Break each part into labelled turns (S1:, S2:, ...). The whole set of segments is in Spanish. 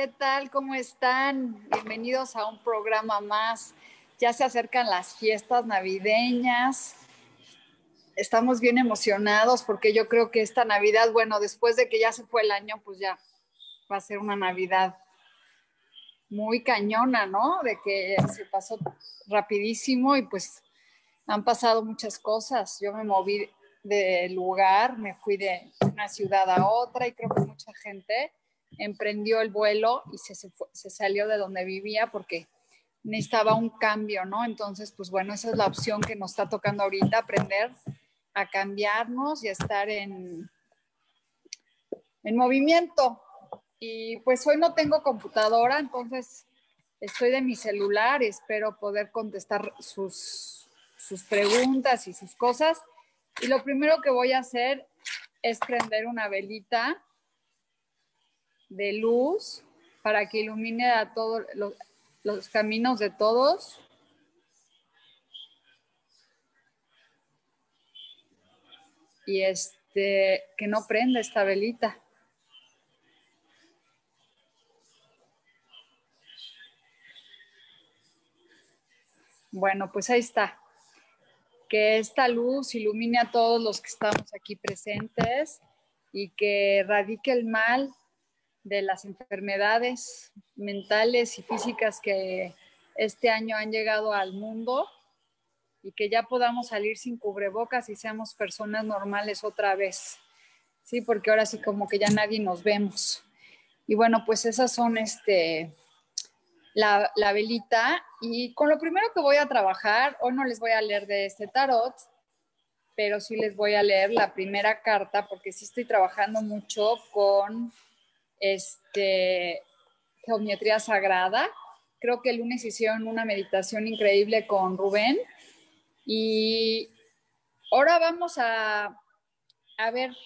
S1: ¿Qué tal? ¿Cómo están? Bienvenidos a un programa más. Ya se acercan las fiestas navideñas. Estamos bien emocionados porque yo creo que esta Navidad, bueno, después de que ya se fue el año, pues ya va a ser una Navidad muy cañona, ¿no? De que se pasó rapidísimo y pues han pasado muchas cosas. Yo me moví de lugar, me fui de una ciudad a otra y creo que mucha gente emprendió el vuelo y se, se, salió de donde vivía porque necesitaba un cambio, ¿no? Entonces, pues bueno, esa es la opción que nos está tocando ahorita, aprender a cambiarnos y a estar en, en movimiento. Y pues hoy no tengo computadora, entonces estoy de mi celular espero poder contestar sus, sus preguntas y sus cosas. Y lo primero que voy a hacer es prender una velita de luz para que ilumine a todos los, caminos de todos. Y este, que no prenda esta velita. Bueno, pues ahí está. Que esta luz ilumine a todos los que estamos aquí presentes y que erradique el mal de las enfermedades mentales y físicas que este año han llegado al mundo y que ya podamos salir sin cubrebocas y seamos personas normales otra vez. Sí, porque ahora sí como que ya nadie nos vemos. Y bueno, pues esas son este la, la velita y con lo primero que voy a trabajar, hoy no les voy a leer de este tarot, pero sí les voy a leer la primera carta porque sí estoy trabajando mucho con este, geometría sagrada. Creo que el lunes hicieron una meditación increíble con Rubén. Y ahora vamos a, a ver,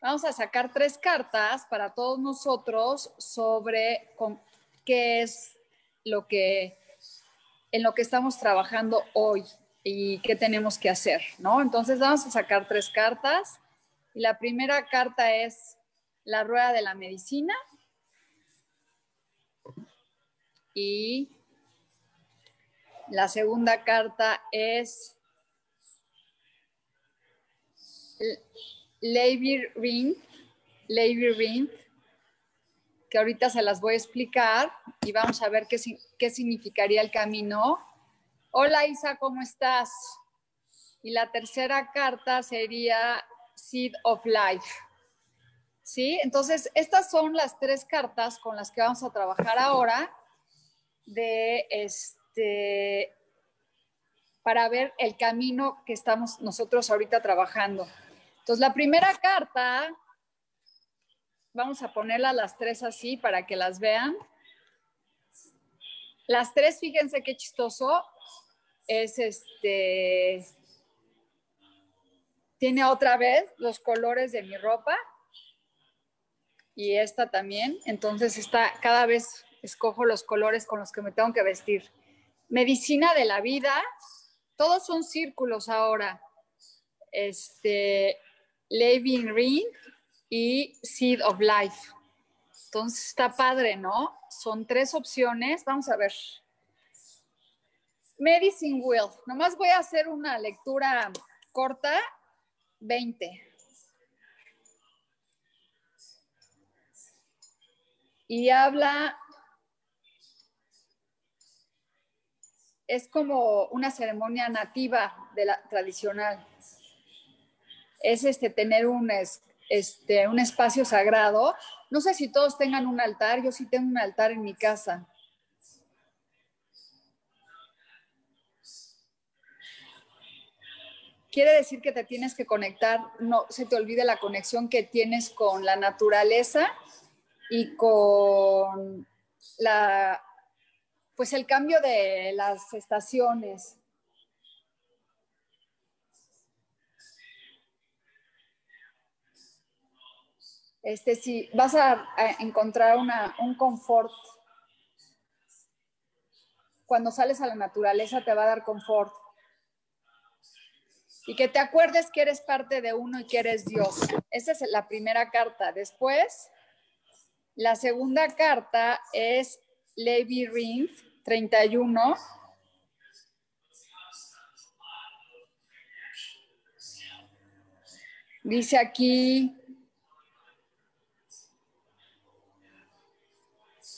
S1: vamos a sacar tres cartas para todos nosotros sobre qué es lo que en lo que estamos trabajando hoy y qué tenemos que hacer, ¿no? Entonces vamos a sacar tres cartas y la primera carta es la rueda de la medicina y la segunda carta es Levy Ring, que ahorita se las voy a explicar y vamos a ver qué, qué significaría el camino. Hola Isa, ¿cómo estás? Y la tercera carta sería Seed of Life. ¿Sí? Entonces, estas son las tres cartas con las que vamos a trabajar ahora de este para ver el camino que estamos nosotros ahorita trabajando. Entonces, la primera carta, vamos a ponerla las tres así para que las vean. Las tres, fíjense qué chistoso, es este, tiene otra vez los colores de mi ropa, y esta también. Entonces, está, cada vez escojo los colores con los que me tengo que vestir. Medicina de la vida, todos son círculos ahora. Este, Living Ring y Seed of Life. Entonces está padre, ¿no? Son tres opciones. Vamos a ver. Medicine Wheel. Nomás voy a hacer una lectura corta. 20. Y habla es como una ceremonia nativa de la tradicional. Es este tener un, este, un espacio sagrado. No sé si todos tengan un altar, yo sí tengo un altar en mi casa. quiere decir que te tienes que conectar, no se te olvide la conexión que tienes con la naturaleza y con la, pues el cambio de las estaciones. Este, si vas a, encontrar un confort, cuando sales a la naturaleza te va a dar confort y que te acuerdes que eres parte de uno y que eres Dios. Esa es la primera carta. Después, la segunda carta es Levi Ring 31. Dice aquí,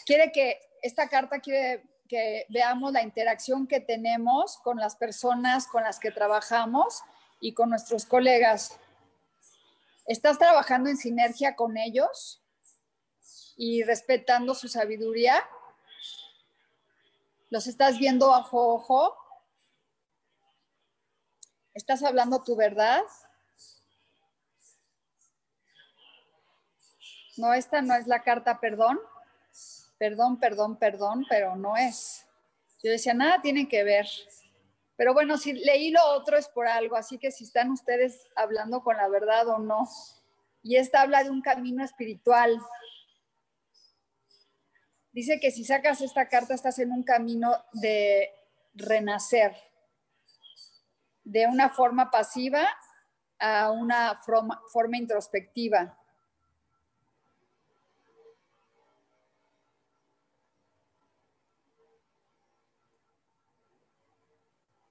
S1: quiere que esta carta quiere que veamos la interacción que tenemos con las personas con las que trabajamos y con nuestros colegas. ¿Estás trabajando en sinergia con ellos y respetando su sabiduría? ¿Los estás viendo ojo ojo? ¿Estás hablando tu verdad? No, esta no es la carta perdón. Perdón, perdón, perdón, pero no es. Yo decía, nada tiene que ver. Pero bueno, si leí lo otro es por algo, así que si están ustedes hablando con la verdad o no. Y esta habla de un camino espiritual. Dice que si sacas esta carta estás en un camino de renacer, de una forma pasiva a una forma, introspectiva.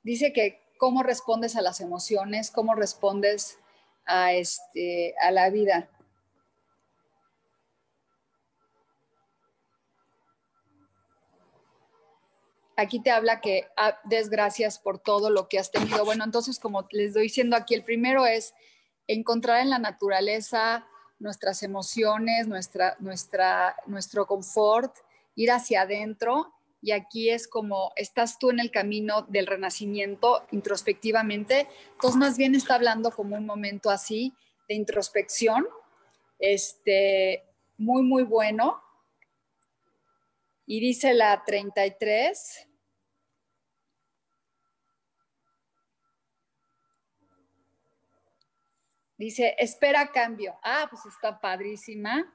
S1: dice que cómo respondes a las emociones, cómo respondes a, este, a la vida. Aquí te habla que ah, desgracias por todo lo que has tenido. Bueno, entonces, como les doy diciendo aquí, el primero es encontrar en la naturaleza nuestras emociones, nuestra, nuestro confort, ir hacia adentro y aquí es como estás tú en el camino del renacimiento introspectivamente, entonces más bien está hablando como un momento así de introspección, este, muy, muy bueno. Y dice la 33. Dice, espera cambio. Ah, pues está padrísima.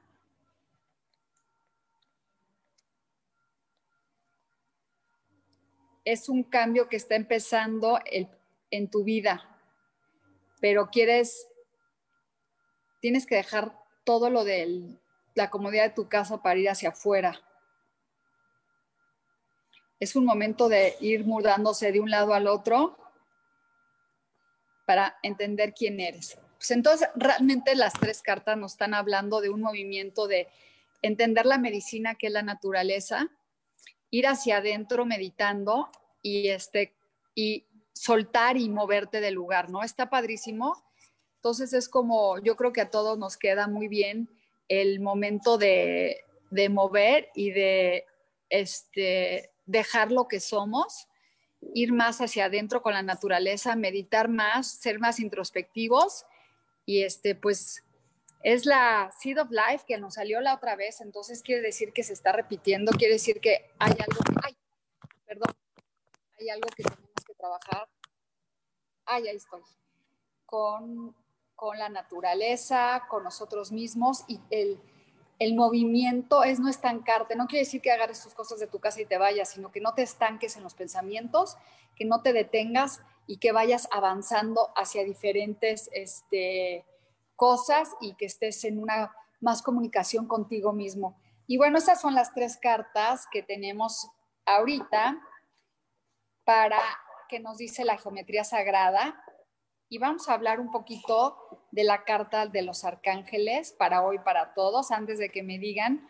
S1: es un cambio que está empezando en tu vida, pero quieres, tienes que dejar todo lo de la comodidad de tu casa para ir hacia afuera. Es un momento de ir mudándose de un lado al otro para entender quién eres. Pues entonces, realmente las tres cartas nos están hablando de un movimiento de entender la medicina, que es la naturaleza, ir hacia adentro meditando y, este, y soltar y moverte del lugar, ¿no? Está padrísimo. Entonces es como, yo creo que a todos nos queda muy bien el momento de, de mover y de este, dejar lo que somos, ir más hacia adentro con la naturaleza, meditar más, ser más introspectivos y este, pues es la Seed of Life que nos salió la otra vez, entonces quiere decir que se está repitiendo, quiere decir que hay algo, ay, hay algo que tenemos que trabajar. Ay, ahí estoy. Con, con la naturaleza, con nosotros mismos y el, el movimiento es no estancarte. No quiere decir que agarres tus cosas de tu casa y te vayas, sino que no te estanques en los pensamientos, que no te detengas y que vayas avanzando hacia diferentes este, cosas y que estés en una más comunicación contigo mismo. Y bueno, esas son las tres cartas que tenemos ahorita para que nos dice la geometría sagrada y vamos a hablar un poquito de la carta de los arcángeles para hoy, para todos, antes de que me digan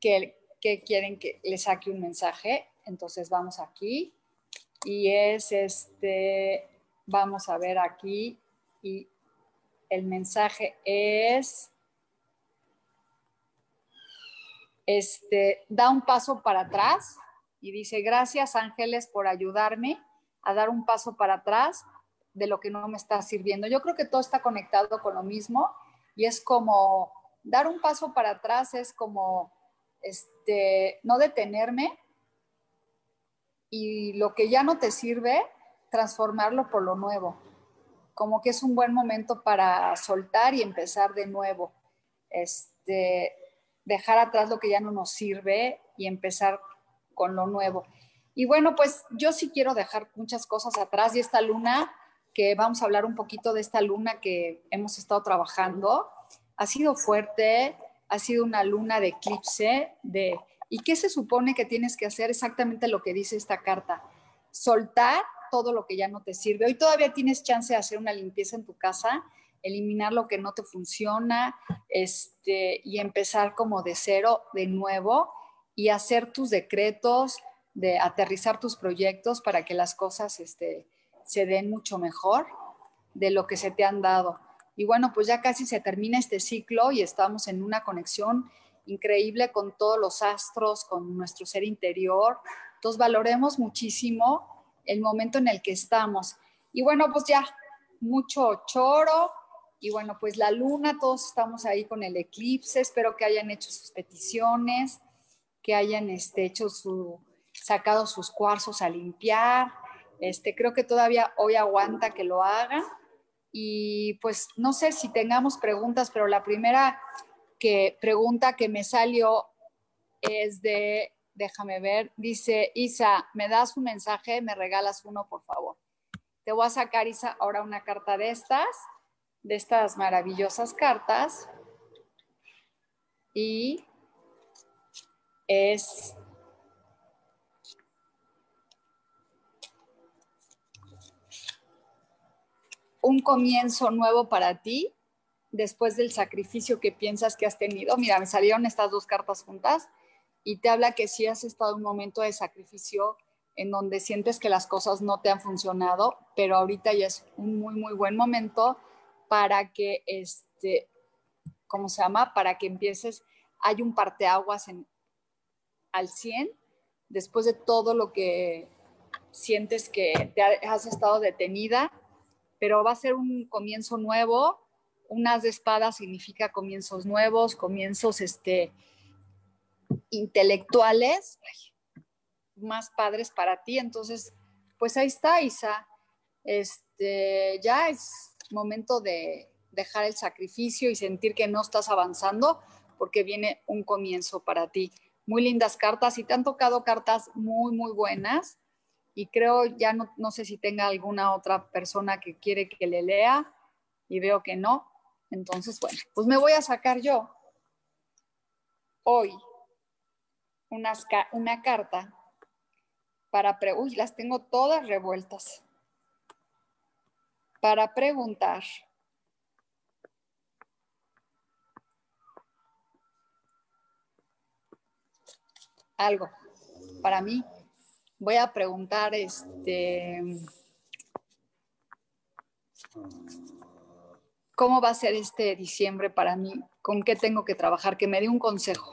S1: que, que quieren que les saque un mensaje. Entonces vamos aquí y es este, vamos a ver aquí, y el mensaje es, este, da un paso para atrás y dice, gracias ángeles por ayudarme a dar un paso para atrás de lo que no me está sirviendo. Yo creo que todo está conectado con lo mismo y es como dar un paso para atrás, es como este, no detenerme y lo que ya no te sirve, transformarlo por lo nuevo. Como que es un buen momento para soltar y empezar de nuevo. Este, dejar atrás lo que ya no nos sirve y empezar con lo nuevo. Y bueno, pues yo sí quiero dejar muchas cosas atrás y esta luna, que vamos a hablar un poquito de esta luna que hemos estado trabajando, ha sido fuerte, ha sido una luna de eclipse, de ¿y qué se supone que tienes que hacer? Exactamente lo que dice esta carta, soltar todo lo que ya no te sirve. Hoy todavía tienes chance de hacer una limpieza en tu casa, eliminar lo que no te funciona, este, y empezar como de cero, de nuevo, y hacer tus decretos, de aterrizar tus proyectos para que las cosas este, se den mucho mejor de lo que se te han dado. Y bueno, pues ya casi se termina este ciclo y estamos en una conexión increíble con todos los astros, con nuestro ser interior. Entonces valoremos muchísimo el momento en el que estamos. Y bueno, pues ya mucho choro. Y bueno, pues la luna, todos estamos ahí con el eclipse. Espero que hayan hecho sus peticiones, que hayan este, hecho su, sacado sus cuarzos a limpiar. Este, creo que todavía hoy aguanta que lo hagan. Y pues no sé si tengamos preguntas, pero la primera que pregunta que me salió es de, déjame ver, dice Isa, ¿me das un mensaje? ¿Me regalas uno, por favor? Te voy a sacar, Isa, ahora una carta de estas, de estas maravillosas cartas. Y es un comienzo nuevo para ti después del sacrificio que piensas que has tenido. Mira, me salieron estas dos cartas juntas y te habla que si has estado en un momento de sacrificio en donde sientes que las cosas no te han funcionado, pero ahorita ya es un muy, muy buen momento para que, este, ¿cómo se llama? Para que empieces, hay un parteaguas en, al 100, después de todo lo que sientes que te has estado detenida pero va a ser un comienzo nuevo. Unas de espada significa comienzos nuevos, comienzos este, intelectuales, más padres para ti. Entonces, pues ahí está, Isa. Este, ya es momento de dejar el sacrificio y sentir que no estás avanzando porque viene un comienzo para ti. Muy lindas cartas y te han tocado cartas muy, muy buenas y creo, ya no, no sé si tenga alguna otra persona que quiere que le lea y veo que no. Entonces, bueno, pues me voy a sacar yo hoy una carta para, pre uy, las tengo todas revueltas, para preguntar algo para mí voy a preguntar, este, ¿cómo va a ser este diciembre para mí? ¿Con qué tengo que trabajar? Que me dé un consejo.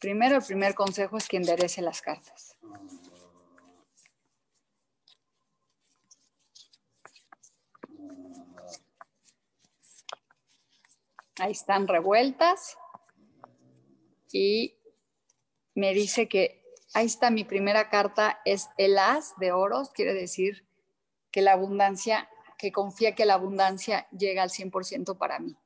S1: Primero, el primer consejo es que enderece las cartas. Ahí están revueltas y me dice que ahí está mi primera carta, es el as de oros, quiere decir que la abundancia, que confía que la abundancia llega al 100% para mí.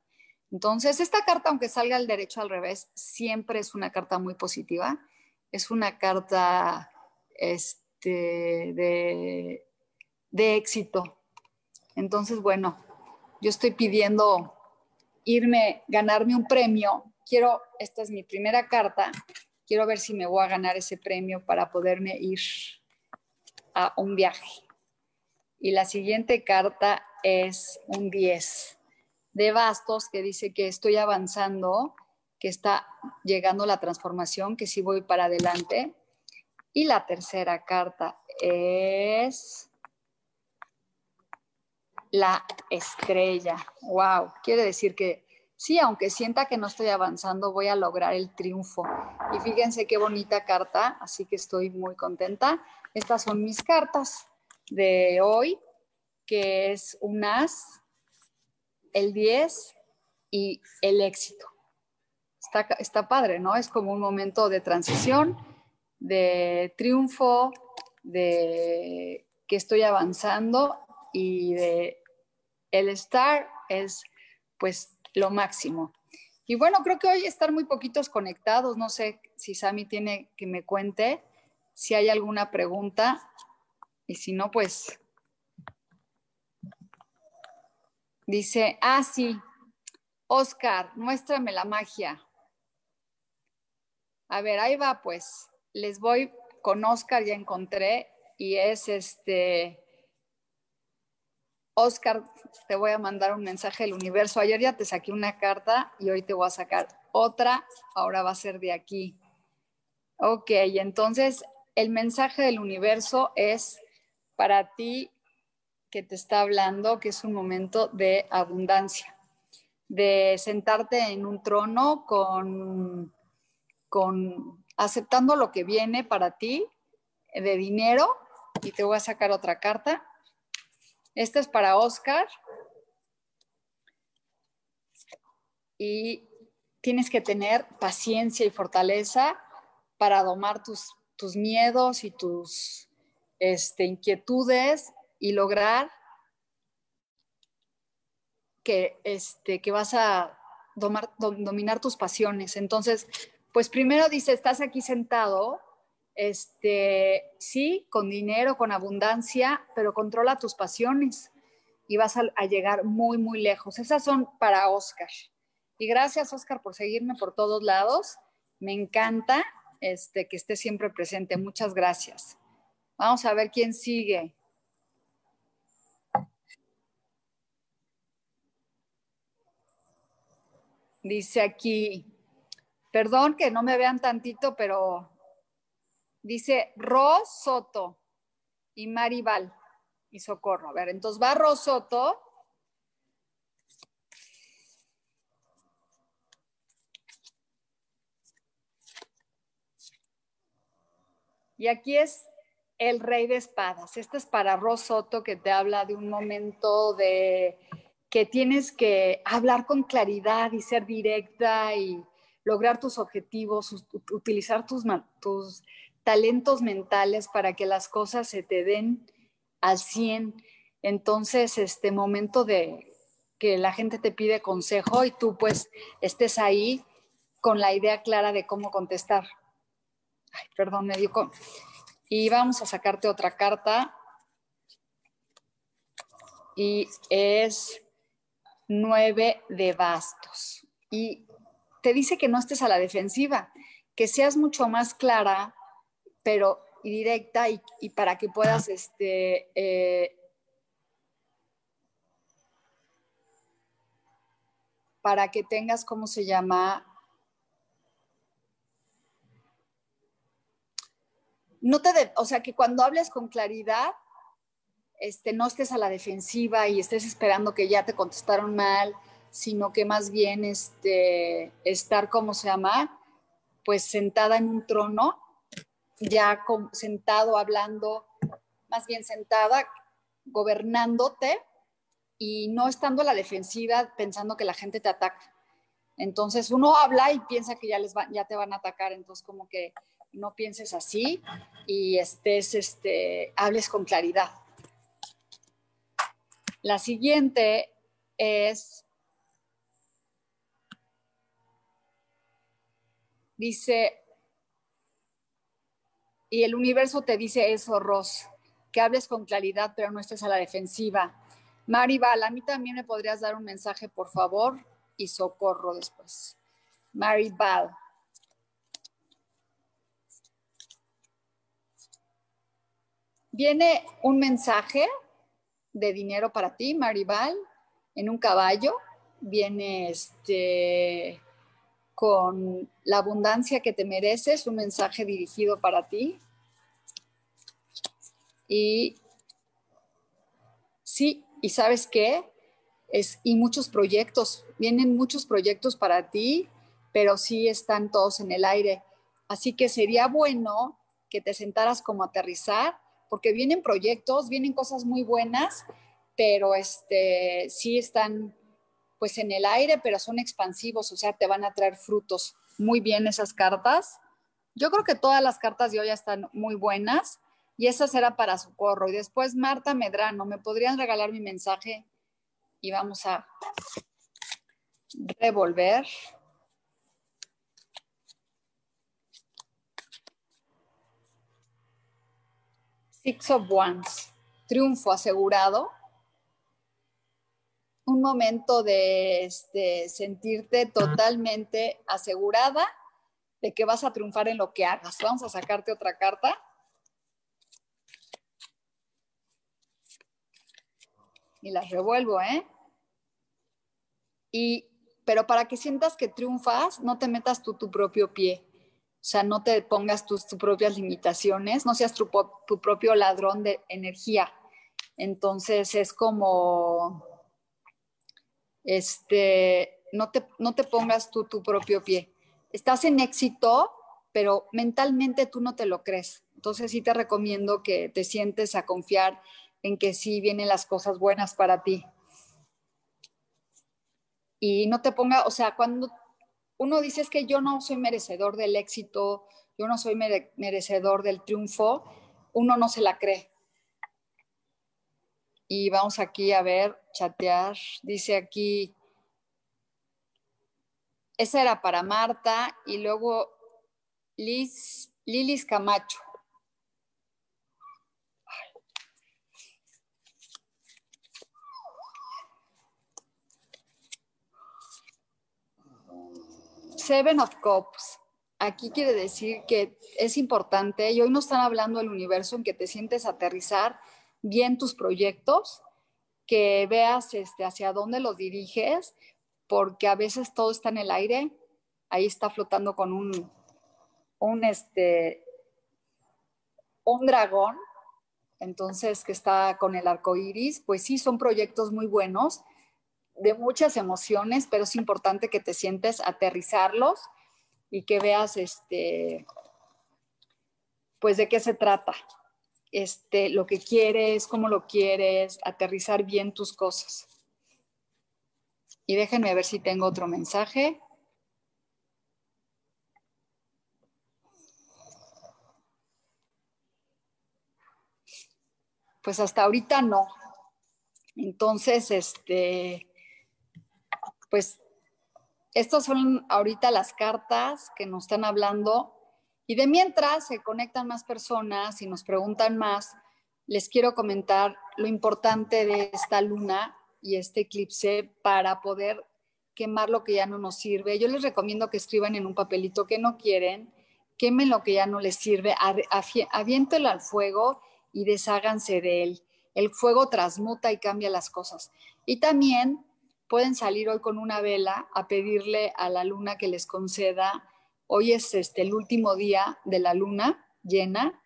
S1: Entonces, esta carta, aunque salga al derecho al revés, siempre es una carta muy positiva. Es una carta este, de, de éxito. Entonces, bueno, yo estoy pidiendo irme, ganarme un premio. Quiero, esta es mi primera carta, quiero ver si me voy a ganar ese premio para poderme ir a un viaje. Y la siguiente carta es un 10 de bastos que dice que estoy avanzando, que está llegando la transformación, que sí voy para adelante. Y la tercera carta es la estrella. Wow, quiere decir que sí, aunque sienta que no estoy avanzando, voy a lograr el triunfo. Y fíjense qué bonita carta, así que estoy muy contenta. Estas son mis cartas de hoy, que es un as, el 10 y el éxito. Está, está padre, ¿no? Es como un momento de transición, de triunfo, de que estoy avanzando y de el estar es pues lo máximo. Y bueno, creo que hoy están muy poquitos conectados. No sé si Sami tiene que me cuente si hay alguna pregunta. Y si no, pues dice, ah, sí, Oscar, muéstrame la magia. A ver, ahí va, pues. Les voy con Oscar, ya encontré, y es este, Oscar, te voy a mandar un mensaje del universo. Ayer ya te saqué una carta y hoy te voy a sacar otra. Ahora va a ser de aquí. Ok, entonces el mensaje del universo es para ti que te está hablando, que es un momento de abundancia, de sentarte en un trono con, con aceptando lo que viene para ti de dinero. Y te voy a sacar otra carta esta es para Oscar. Y tienes que tener paciencia y fortaleza para domar tus, tus miedos y tus este, inquietudes y lograr que, este, que vas a dominar tus pasiones. Entonces, pues primero dice, estás aquí sentado este, sí, con dinero, con abundancia, pero controla tus pasiones y vas a, llegar muy, muy lejos. Esas son para Oscar. Y gracias, Oscar, por seguirme por todos lados. Me encanta este, que esté siempre presente. Muchas gracias. Vamos a ver quién sigue. Dice aquí, perdón que no me vean tantito, pero Dice Ros Soto y Maribal y Socorro. A ver, entonces va Ros Soto. Y aquí es el rey de espadas. Este es para Ros Soto que te habla de un momento de que tienes que hablar con claridad y ser directa y lograr tus objetivos, utilizar tus, tus talentos mentales para que las cosas se te den al 100. Entonces, este momento de que la gente te pide consejo y tú pues estés ahí con la idea clara de cómo contestar. Ay, perdón, me dio. Y vamos a sacarte otra carta. Y es nueve de bastos. Y te dice que no estés a la defensiva, que seas mucho más clara pero y directa y, para que puedas este, eh, para que tengas, ¿cómo se llama? No te o sea, que cuando hables con claridad, este, no estés a la defensiva y estés esperando que ya te contestaron mal, sino que más bien este, estar, ¿cómo se llama? Pues sentada en un trono ya sentado hablando, más bien sentada, gobernándote y no estando a la defensiva pensando que la gente te ataca. Entonces uno habla y piensa que ya, les ya te van a atacar, entonces como que no pienses así y estés, este, hables con claridad. La siguiente es, dice, y el universo te dice eso, Ross, que hables con claridad, pero no estés a la defensiva. Maribal, a mí también me podrías dar un mensaje, por favor, y socorro después. Maribal. Viene un mensaje de dinero para ti, Maribal, en un caballo. Viene este con la abundancia que te mereces, un mensaje dirigido para ti. Y sí, y sabes qué? Es, y muchos proyectos, vienen muchos proyectos para ti, pero sí están todos en el aire. Así que sería bueno que te sentaras como aterrizar, porque vienen proyectos, vienen cosas muy buenas, pero este, sí están pues en el aire, pero son expansivos, o sea, te van a traer frutos. Muy bien esas cartas. Yo creo que todas las cartas de hoy están muy buenas y esa será para socorro. Y después Marta Medrano, ¿me podrían regalar mi mensaje? Y vamos a revolver. Six of Wands, triunfo asegurado un momento de este, sentirte totalmente asegurada de que vas a triunfar en lo que hagas. Vamos a sacarte otra carta. Y las revuelvo, ¿eh? Y, pero para que sientas que triunfas, no te metas tú tu propio pie. O sea, no te pongas tus, propias limitaciones, no seas tu propio ladrón de energía. Entonces es como este, no te, no te pongas tú tu propio pie. Estás en éxito, pero mentalmente tú no te lo crees. Entonces sí te recomiendo que te sientes a confiar en que sí vienen las cosas buenas para ti. Y no te ponga, o sea, cuando uno dice es que yo no soy merecedor del éxito, yo no soy merecedor del triunfo, uno no se la cree. Y vamos aquí a ver, chatear. Dice aquí, esa era para Marta y luego Liz, Lilis Camacho. Seven of Cups. Aquí quiere decir que es importante, y hoy no están hablando del universo en que te sientes aterrizar bien tus proyectos, que veas este, hacia dónde los diriges, porque a veces todo está en el aire, ahí está flotando con un, un, este, un dragón, entonces que está con el arco iris, pues sí, son proyectos muy buenos, de muchas emociones, pero es importante que te sientes aterrizarlos y que veas este, pues de qué se trata este, lo que quieres, cómo lo quieres, aterrizar bien tus cosas. Y déjenme ver si tengo otro mensaje. Pues hasta ahorita no. Entonces, este, pues estas son ahorita las cartas que nos están hablando y de mientras se conectan más personas y nos preguntan más, les quiero comentar lo importante de esta luna y este eclipse para poder quemar lo que ya no nos sirve. Yo les recomiendo que escriban en un papelito que no quieren, quemen lo que ya no les sirve, aviéntelo al fuego y desháganse de él. El fuego transmuta y cambia las cosas. Y también pueden salir hoy con una vela a pedirle a la luna que les conceda Hoy es este, el último día de la luna llena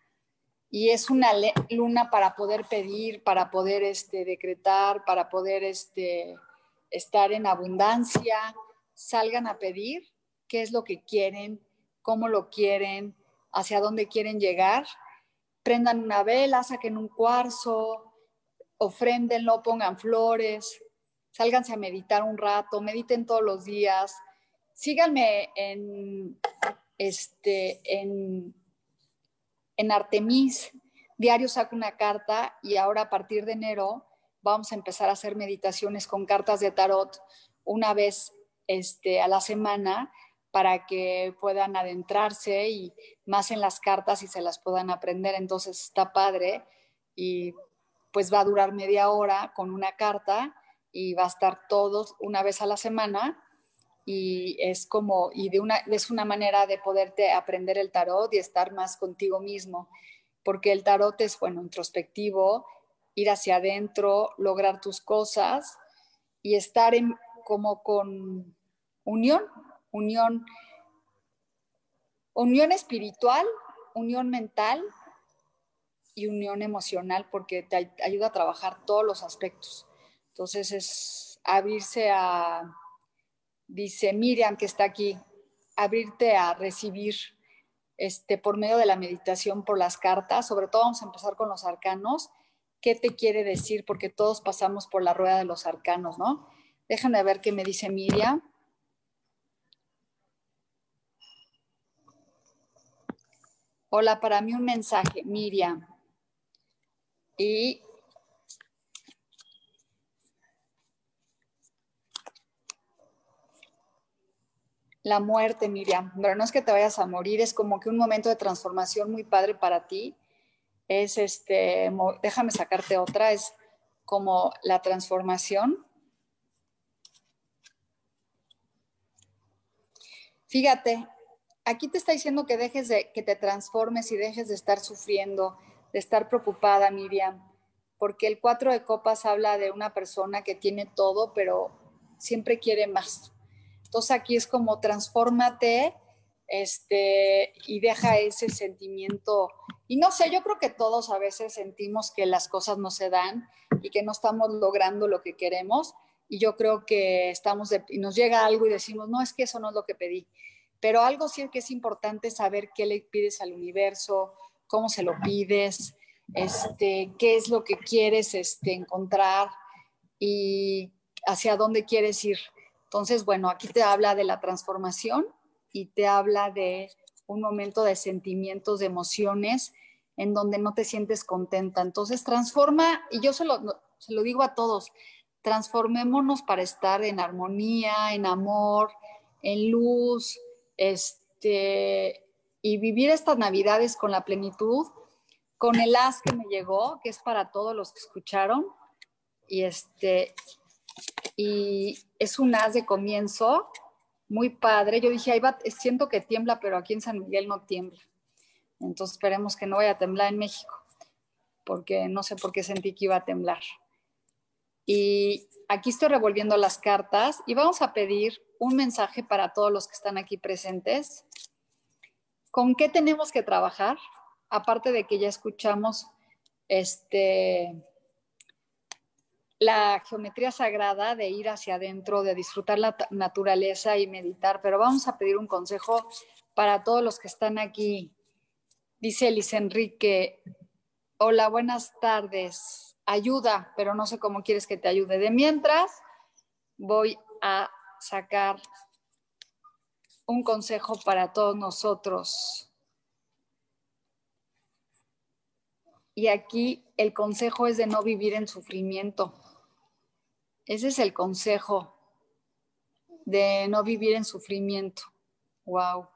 S1: y es una luna para poder pedir, para poder este, decretar, para poder este, estar en abundancia. Salgan a pedir qué es lo que quieren, cómo lo quieren, hacia dónde quieren llegar. Prendan una vela, saquen un cuarzo, ofréndenlo, pongan flores, sálganse a meditar un rato, mediten todos los días, síganme en, este, en, en Artemis. Diario saco una carta y ahora a partir de enero vamos a empezar a hacer meditaciones con cartas de tarot una vez este, a la semana para que puedan adentrarse y más en las cartas y se las puedan aprender. Entonces está padre y pues va a durar media hora con una carta y va a estar todos una vez a la semana y es como, y de una, es una manera de poderte aprender el tarot y estar más contigo mismo, porque el tarot es, bueno, introspectivo, ir hacia adentro, lograr tus cosas y estar en, como con unión, unión, unión espiritual, unión mental y unión emocional porque te ayuda a trabajar todos los aspectos. Entonces es abrirse a, dice Miriam que está aquí, abrirte a recibir este, por medio de la meditación, por las cartas, sobre todo vamos a empezar con los arcanos, qué te quiere decir, porque todos pasamos por la rueda de los arcanos, ¿no? Déjenme ver qué me dice Miriam. Hola, para mí un mensaje, Miriam. Y la muerte, Miriam, pero no es que te vayas a morir, es como que un momento de transformación muy padre para ti. Es este, déjame sacarte otra, es como la transformación. Fíjate, aquí te está diciendo que dejes de que te transformes y dejes de estar sufriendo, de estar preocupada, Miriam, porque el cuatro de copas habla de una persona que tiene todo, pero siempre quiere más entonces aquí es como transfórmate este, y deja ese sentimiento. Y no sé, yo creo que todos a veces sentimos que las cosas no se dan y que no estamos logrando lo que queremos. Y yo creo que estamos, y nos llega algo y decimos, no, es que eso no es lo que pedí. Pero algo sí que es importante saber qué le pides al universo, cómo se lo pides, este, qué es lo que quieres este, encontrar y hacia dónde quieres ir. Entonces, bueno, aquí te habla de la transformación y te habla de un momento de sentimientos, de emociones en donde no te sientes contenta. Entonces, transforma, y yo se lo, se lo digo a todos, transformémonos para estar en armonía, en amor, en luz, este, y vivir estas navidades con la plenitud, con el as que me llegó, que es para todos los que escucharon, y este, y es un as de comienzo muy padre. Yo dije, siento que tiembla, pero aquí en San Miguel no tiembla. Entonces esperemos que no vaya a temblar en México, porque no sé por qué sentí que iba a temblar. Y aquí estoy revolviendo las cartas y vamos a pedir un mensaje para todos los que están aquí presentes. ¿Con qué tenemos que trabajar? Aparte de que ya escuchamos este, la geometría sagrada de ir hacia adentro, de disfrutar la naturaleza y meditar, pero vamos a pedir un consejo para todos los que están aquí. Dice Liz Enrique, hola, buenas tardes, ayuda, pero no sé cómo quieres que te ayude. De mientras, voy a sacar un consejo para todos nosotros. Y aquí el consejo es de no vivir en sufrimiento. Ese es el consejo de no vivir en sufrimiento. Wow.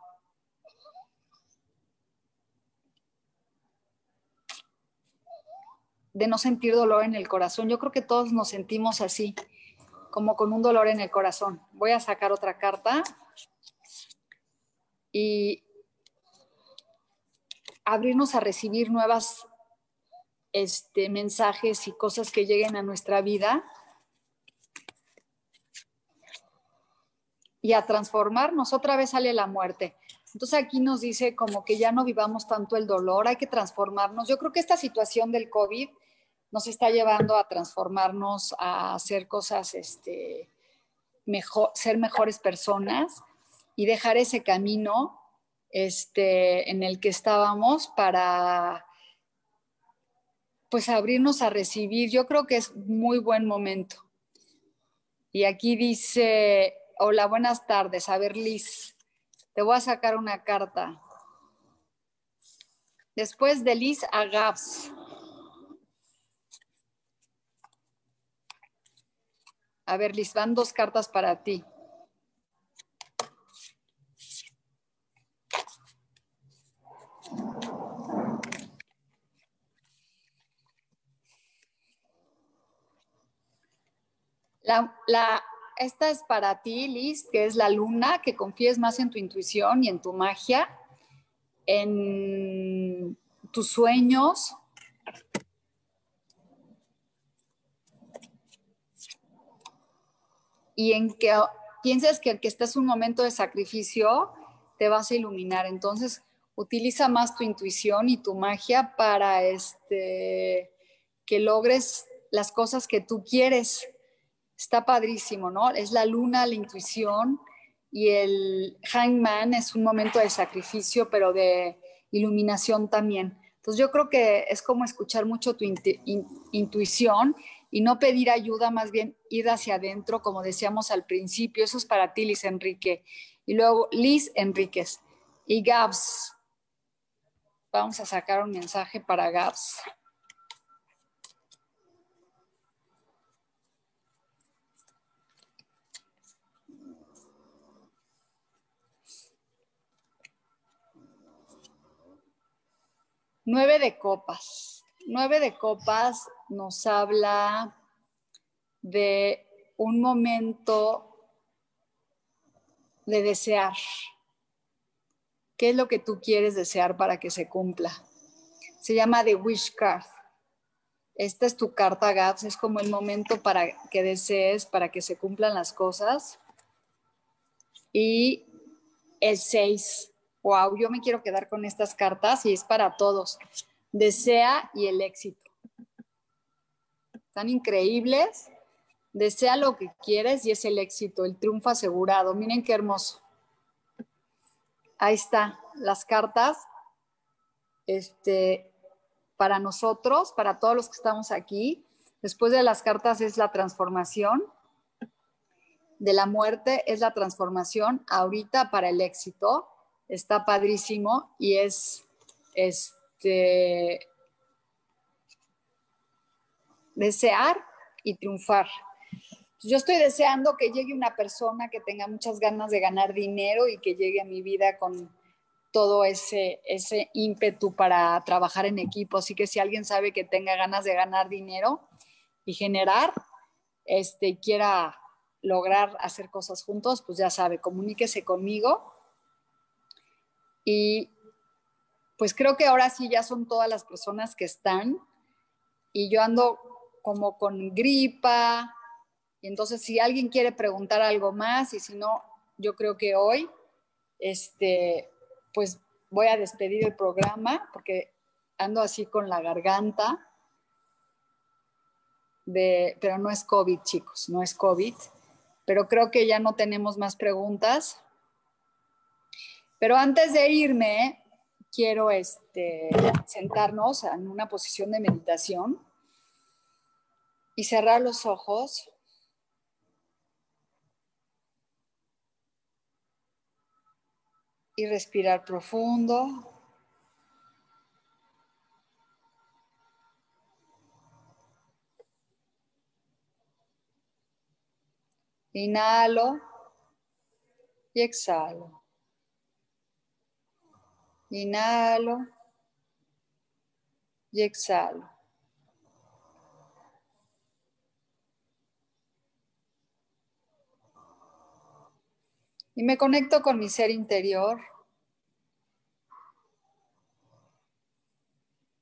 S1: De no sentir dolor en el corazón. Yo creo que todos nos sentimos así, como con un dolor en el corazón. Voy a sacar otra carta y abrirnos a recibir nuevas este, mensajes y cosas que lleguen a nuestra vida y a transformarnos. Otra vez sale la muerte. Entonces aquí nos dice como que ya no vivamos tanto el dolor, hay que transformarnos. Yo creo que esta situación del COVID nos está llevando a transformarnos, a hacer cosas, este, mejor, ser mejores personas y dejar ese camino este, en el que estábamos para pues abrirnos a recibir. Yo creo que es muy buen momento. Y aquí dice, Hola, buenas tardes. A ver, Liz, te voy a sacar una carta. Después de Liz a. A ver, Liz, van dos cartas para ti. La, esta es para ti, Liz, que es la luna, que confíes más en tu intuición y en tu magia, en tus sueños. Y en que pienses que, que este es un momento de sacrificio, te vas a iluminar. Entonces, utiliza más tu intuición y tu magia para este, que logres las cosas que tú quieres. Está padrísimo, ¿no? Es la luna, la intuición y el hangman es un momento de sacrificio, pero de iluminación también. Entonces yo creo que es como escuchar mucho tu intuición y no pedir ayuda, más bien ir hacia adentro, como decíamos al principio. Eso es para ti, Liz Enrique. Y luego Liz Enríquez y Gabs. Vamos a sacar un mensaje para Gabs. Nueve de copas. Nueve de copas nos habla de un momento de desear. ¿Qué es lo que tú quieres desear para que se cumpla? Se llama The Wish Card. Esta es tu carta, Gabs. Es como el momento para que desees, para que se cumplan las cosas. Y el 6. Wow, yo me quiero quedar con estas cartas y es para todos. Desea y el éxito. Están increíbles. Desea lo que quieres y es el éxito, el triunfo asegurado. Miren qué hermoso. Ahí está, las cartas. Este, para nosotros, para todos los que estamos aquí. Después de las cartas es la transformación. De la muerte es la transformación. Ahorita para el éxito está padrísimo y es este desear y triunfar. Yo estoy deseando que llegue una persona que tenga muchas ganas de ganar dinero y que llegue a mi vida con todo ese, ese ímpetu para trabajar en equipo. Así que si alguien sabe que tenga ganas de ganar dinero y generar, este, quiera lograr hacer cosas juntos, pues ya sabe, comuníquese conmigo. Y pues creo que ahora sí ya son todas las personas que están y yo ando como con gripa. Y entonces, si alguien quiere preguntar algo más, y si no, yo creo que hoy, este, pues voy a despedir el programa porque ando así con la garganta. De, pero no es COVID, chicos, no es COVID. Pero creo que ya no tenemos más preguntas. Pero antes de irme, quiero este, sentarnos en una posición de meditación y cerrar los ojos. Y respirar profundo. Inhalo y exhalo. Inhalo y exhalo. Y me conecto con mi ser interior.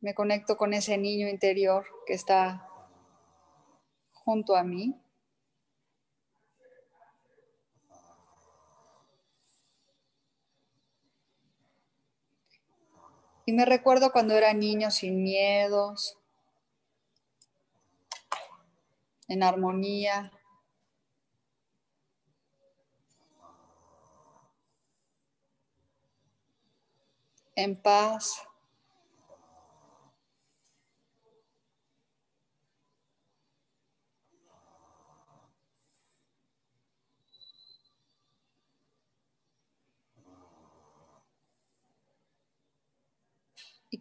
S1: Me conecto con ese niño interior que está junto a mí. Y me recuerdo cuando era niño sin miedos, en armonía, en paz.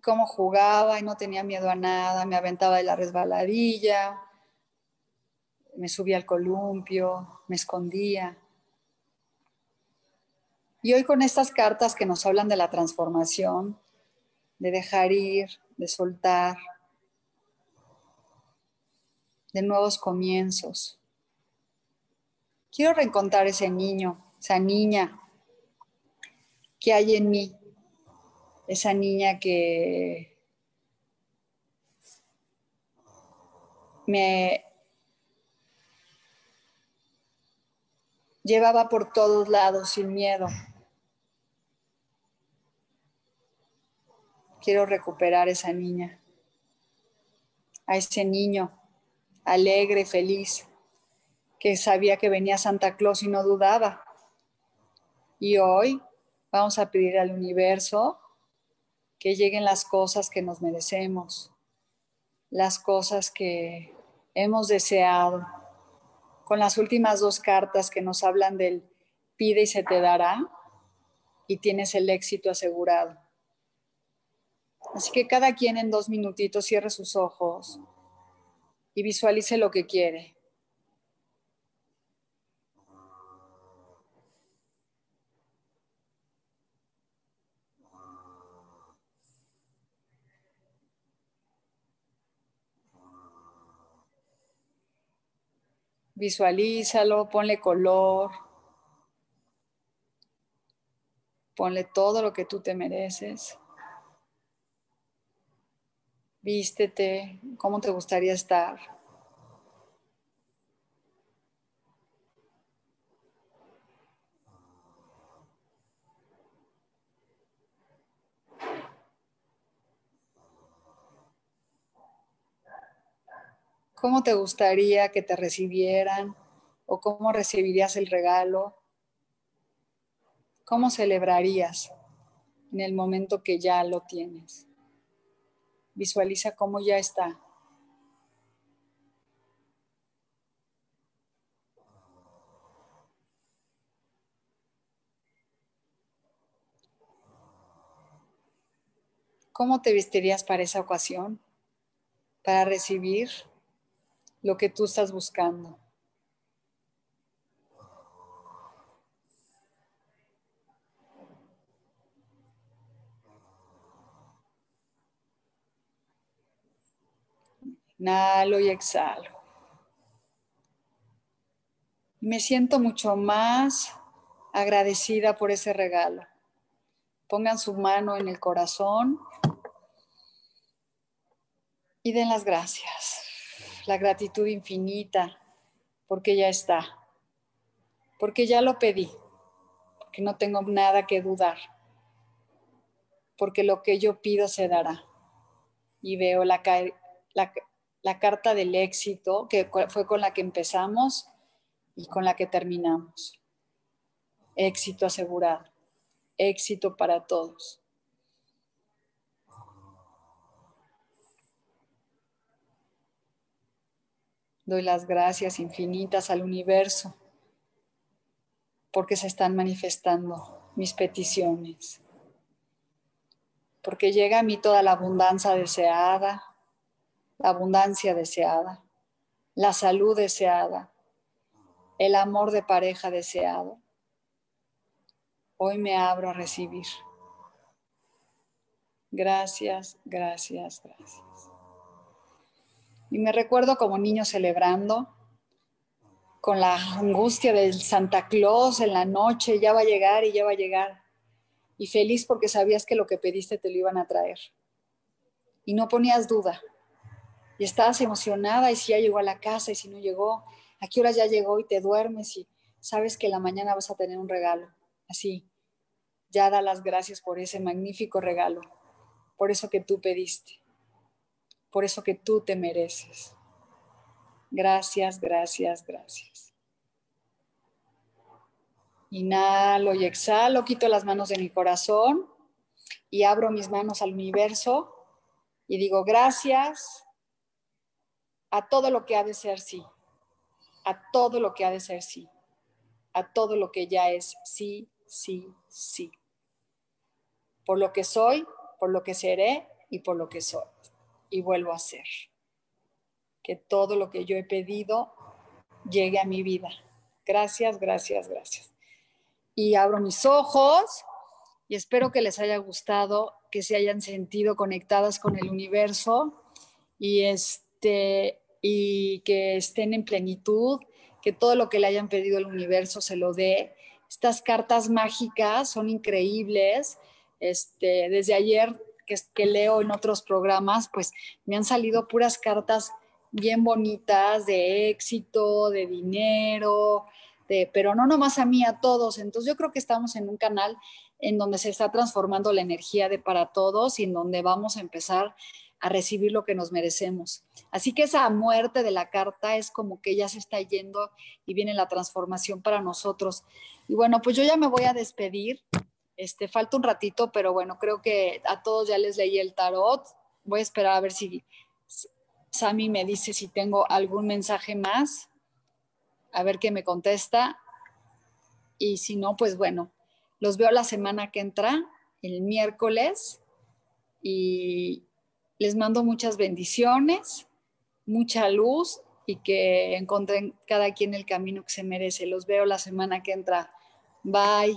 S1: Cómo jugaba y no tenía miedo a nada, me aventaba de la resbaladilla, me subía al columpio, me escondía. Y hoy con estas cartas que nos hablan de la transformación, de dejar ir, de soltar, de nuevos comienzos. Quiero reencontrar ese niño, esa niña que hay en mí, esa niña que me llevaba por todos lados sin miedo. quiero recuperar esa niña, a ese niño alegre, feliz, que sabía que venía Santa Claus y no dudaba. Y hoy vamos a pedir al universo que lleguen las cosas que nos merecemos, las cosas que hemos deseado. Con las últimas dos cartas que nos hablan del pide y se te dará y tienes el éxito asegurado. Así que cada quien en dos minutitos cierre sus ojos y visualice lo que quiere. Visualízalo, ponle color, ponle todo lo que tú te mereces. Vístete, cómo te gustaría estar. ¿Cómo te gustaría que te recibieran o cómo recibirías el regalo? ¿Cómo celebrarías en el momento que ya lo tienes? Visualiza cómo ya está. ¿Cómo te vestirías para esa ocasión? Para recibir lo que tú estás buscando. Inhalo y exhalo. Me siento mucho más agradecida por ese regalo. Pongan su mano en el corazón y den las gracias la gratitud infinita, porque ya está, porque ya lo pedí, porque no tengo nada que dudar, porque lo que yo pido se dará. Y veo la, la, la carta del éxito, que fue con la que empezamos y con la que terminamos. Éxito asegurado, éxito para todos. Doy las gracias infinitas al universo porque se están manifestando mis peticiones, porque llega a mí toda la abundancia deseada, la abundancia deseada, la salud deseada, el amor de pareja deseado. Hoy me abro a recibir. Gracias, gracias, gracias. Y me recuerdo como niño celebrando, con la angustia del Santa Claus en la noche, ya va a llegar y ya va a llegar. Y feliz porque sabías que lo que pediste te lo iban a traer. Y no ponías duda. Y estabas emocionada y si ya llegó a la casa y si no llegó, a qué hora ya llegó y te duermes y sabes que la mañana vas a tener un regalo. Así, ya da las gracias por ese magnífico regalo, por eso que tú pediste por eso que tú te mereces. Gracias, gracias, gracias. Inhalo y exhalo, quito las manos de mi corazón y abro mis manos al universo y digo gracias a todo lo que ha de ser sí, a todo lo que ha de ser sí, a todo lo que ya es sí, sí, sí. Por lo que soy, por lo que seré y por lo que soy y vuelvo a ser. Que todo lo que yo he pedido llegue a mi vida. Gracias, gracias, gracias. Y abro mis ojos y espero que les haya gustado, que se hayan sentido conectadas con el universo y, este, y que estén en plenitud, que todo lo que le hayan pedido el universo se lo dé. Estas cartas mágicas son increíbles. Este, desde ayer que, leo en otros programas, pues me han salido puras cartas bien bonitas de éxito, de dinero, este, pero no nomás a mí, a todos. Entonces yo creo que estamos en un canal en donde se está transformando la energía de para todos y en donde vamos a empezar a recibir lo que nos merecemos. Así que esa muerte de la carta es como que ya se está yendo y viene la transformación para nosotros. Y bueno, pues yo ya me voy a despedir. Este, falta un ratito, pero bueno, creo que a todos ya les leí el tarot. Voy a esperar a ver si Sami me dice si tengo algún mensaje más, a ver qué me contesta. Y si no, pues bueno, los veo la semana que entra, el miércoles, y les mando muchas bendiciones, mucha luz y que encuentren cada quien el camino que se merece. Los veo la semana que entra. Bye.